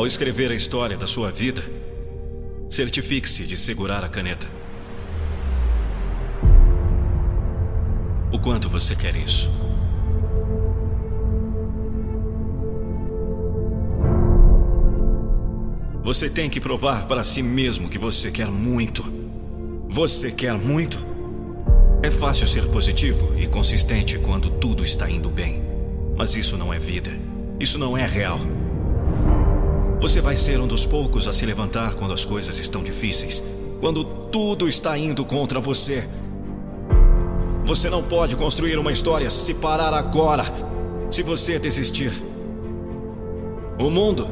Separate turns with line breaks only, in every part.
Ao escrever a história da sua vida, certifique-se de segurar a caneta. O quanto você quer isso? Você tem que provar para si mesmo que você quer muito. Você quer muito? É fácil ser positivo e consistente quando tudo está indo bem. Mas isso não é vida. Isso não é real. Você vai ser um dos poucos a se levantar quando as coisas estão difíceis, quando tudo está indo contra você. Você não pode construir uma história se parar agora, se você desistir. O mundo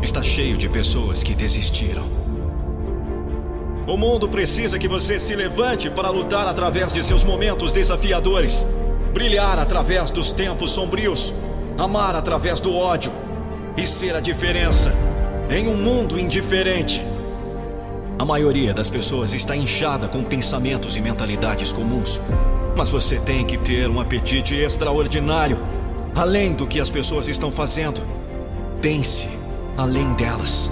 está cheio de pessoas que desistiram. O mundo precisa que você se levante para lutar através de seus momentos desafiadores, brilhar através dos tempos sombrios, amar através do ódio e ser a diferença em um mundo indiferente. A maioria das pessoas está inchada com pensamentos e mentalidades comuns, mas você tem que ter um apetite extraordinário, além do que as pessoas estão fazendo. Pense além delas.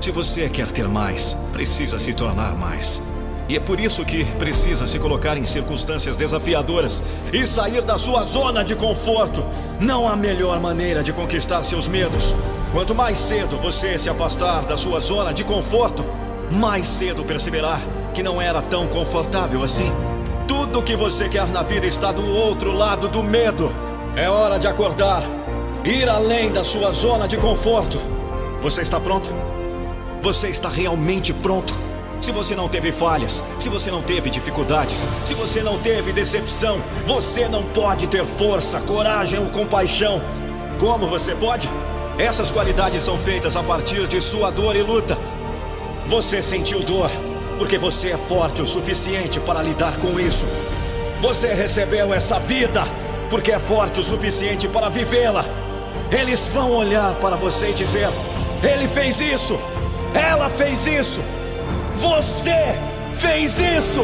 Se você quer ter mais, precisa se tornar mais. E é por isso que precisa se colocar em circunstâncias desafiadoras e sair da sua zona de conforto. Não há melhor maneira de conquistar seus medos. Quanto mais cedo você se afastar da sua zona de conforto, mais cedo perceberá que não era tão confortável assim. Tudo o que você quer na vida está do outro lado do medo. É hora de acordar, ir além da sua zona de conforto. Você está pronto? Você está realmente pronto? Se você não teve falhas, se você não teve dificuldades, se você não teve decepção, você não pode ter força, coragem ou compaixão. Como você pode? Essas qualidades são feitas a partir de sua dor e luta. Você sentiu dor porque você é forte o suficiente para lidar com isso. Você recebeu essa vida porque é forte o suficiente para vivê-la. Eles vão olhar para você e dizer: Ele fez isso, ela fez isso. Você fez isso!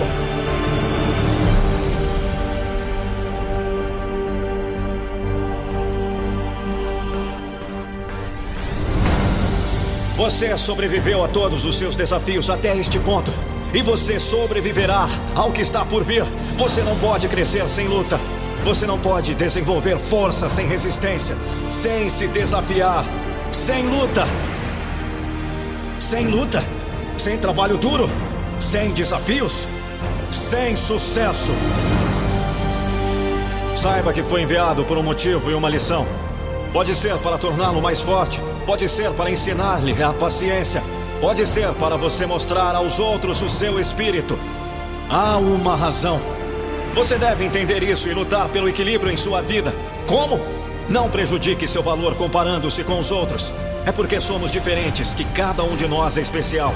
Você sobreviveu a todos os seus desafios até este ponto. E você sobreviverá ao que está por vir. Você não pode crescer sem luta. Você não pode desenvolver força sem resistência, sem se desafiar, sem luta. Sem luta? Sem trabalho duro? Sem desafios? Sem sucesso? Saiba que foi enviado por um motivo e uma lição. Pode ser para torná-lo mais forte, pode ser para ensinar-lhe a paciência, pode ser para você mostrar aos outros o seu espírito. Há uma razão. Você deve entender isso e lutar pelo equilíbrio em sua vida. Como? Não prejudique seu valor comparando-se com os outros. É porque somos diferentes que cada um de nós é especial.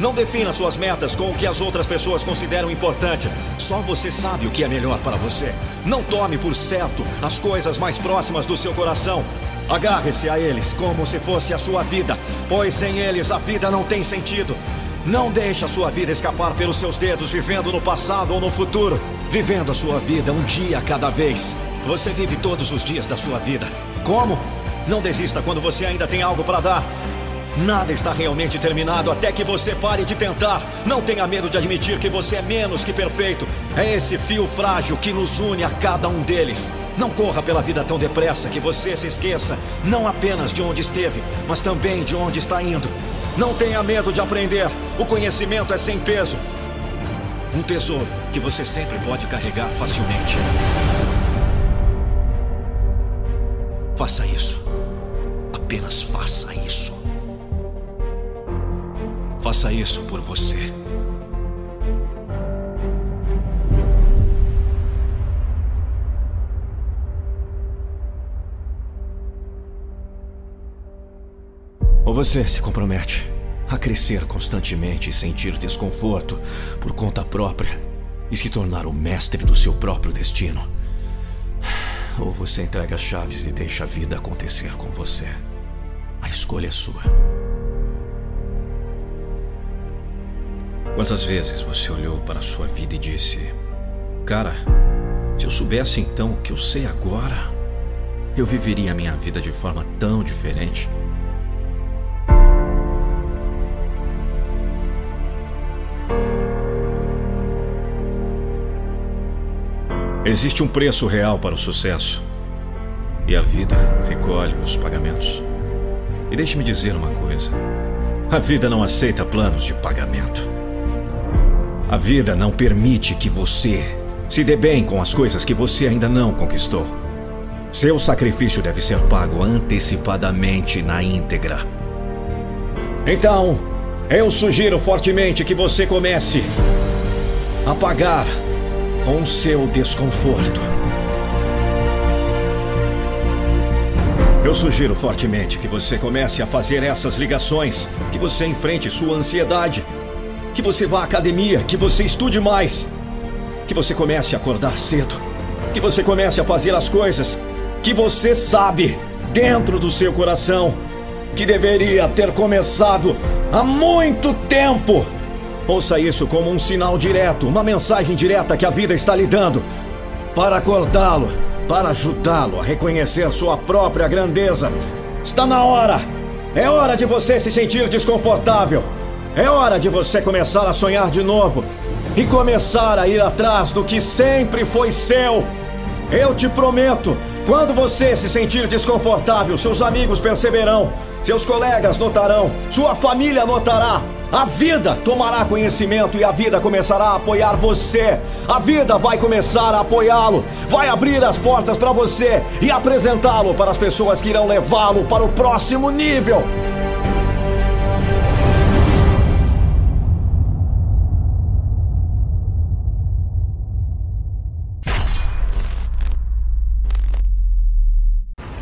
Não defina suas metas com o que as outras pessoas consideram importante. Só você sabe o que é melhor para você. Não tome por certo as coisas mais próximas do seu coração. Agarre-se a eles como se fosse a sua vida, pois sem eles a vida não tem sentido. Não deixe a sua vida escapar pelos seus dedos, vivendo no passado ou no futuro, vivendo a sua vida um dia cada vez. Você vive todos os dias da sua vida. Como? Não desista quando você ainda tem algo para dar. Nada está realmente terminado até que você pare de tentar. Não tenha medo de admitir que você é menos que perfeito. É esse fio frágil que nos une a cada um deles. Não corra pela vida tão depressa que você se esqueça não apenas de onde esteve, mas também de onde está indo. Não tenha medo de aprender. O conhecimento é sem peso. Um tesouro que você sempre pode carregar facilmente. Faça isso. Apenas faça isso. Faça isso por você. Ou você se compromete a crescer constantemente e sentir desconforto por conta própria e se tornar o mestre do seu próprio destino. Ou você entrega as chaves e deixa a vida acontecer com você. A escolha é sua. Quantas vezes você olhou para a sua vida e disse: Cara, se eu soubesse então o que eu sei agora, eu viveria a minha vida de forma tão diferente? Existe um preço real para o sucesso. E a vida recolhe os pagamentos. E deixe-me dizer uma coisa: a vida não aceita planos de pagamento. A vida não permite que você se dê bem com as coisas que você ainda não conquistou. Seu sacrifício deve ser pago antecipadamente na íntegra. Então, eu sugiro fortemente que você comece a pagar com seu desconforto. Eu sugiro fortemente que você comece a fazer essas ligações, que você enfrente sua ansiedade, que você vá à academia, que você estude mais, que você comece a acordar cedo, que você comece a fazer as coisas que você sabe dentro do seu coração que deveria ter começado há muito tempo. Ouça isso como um sinal direto, uma mensagem direta que a vida está lhe dando para acordá-lo, para ajudá-lo a reconhecer sua própria grandeza. Está na hora! É hora de você se sentir desconfortável. É hora de você começar a sonhar de novo e começar a ir atrás do que sempre foi seu. Eu te prometo, quando você se sentir desconfortável, seus amigos perceberão, seus colegas notarão, sua família notará. A vida tomará conhecimento e a vida começará a apoiar você. A vida vai começar a apoiá-lo, vai abrir as portas para você e apresentá-lo para as pessoas que irão levá-lo para o próximo nível.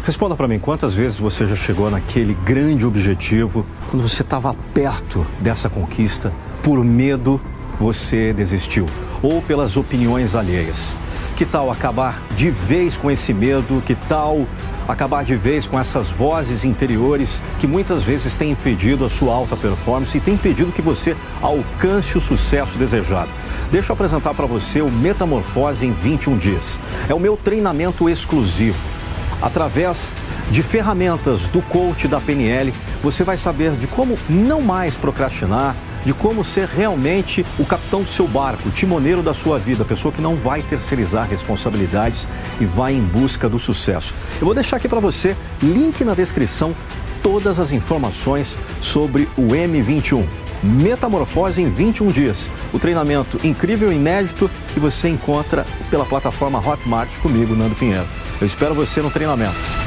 Responda para mim, quantas vezes você já chegou naquele grande objetivo, quando você estava perto dessa conquista, por medo você desistiu, ou pelas opiniões alheias? Que tal acabar de vez com esse medo? Que tal acabar de vez com essas vozes interiores que muitas vezes têm impedido a sua alta performance e têm impedido que você alcance o sucesso desejado? Deixa eu apresentar para você o Metamorfose em 21 dias. É o meu treinamento exclusivo Através de ferramentas do coach da PNL, você vai saber de como não mais procrastinar, de como ser realmente o capitão do seu barco, o timoneiro da sua vida, pessoa que não vai terceirizar responsabilidades e vai em busca do sucesso. Eu vou deixar aqui para você, link na descrição, todas as informações sobre o M21. Metamorfose em 21 dias. O treinamento incrível e inédito que você encontra pela plataforma Hotmart comigo, Nando Pinheiro. Eu espero você no treinamento.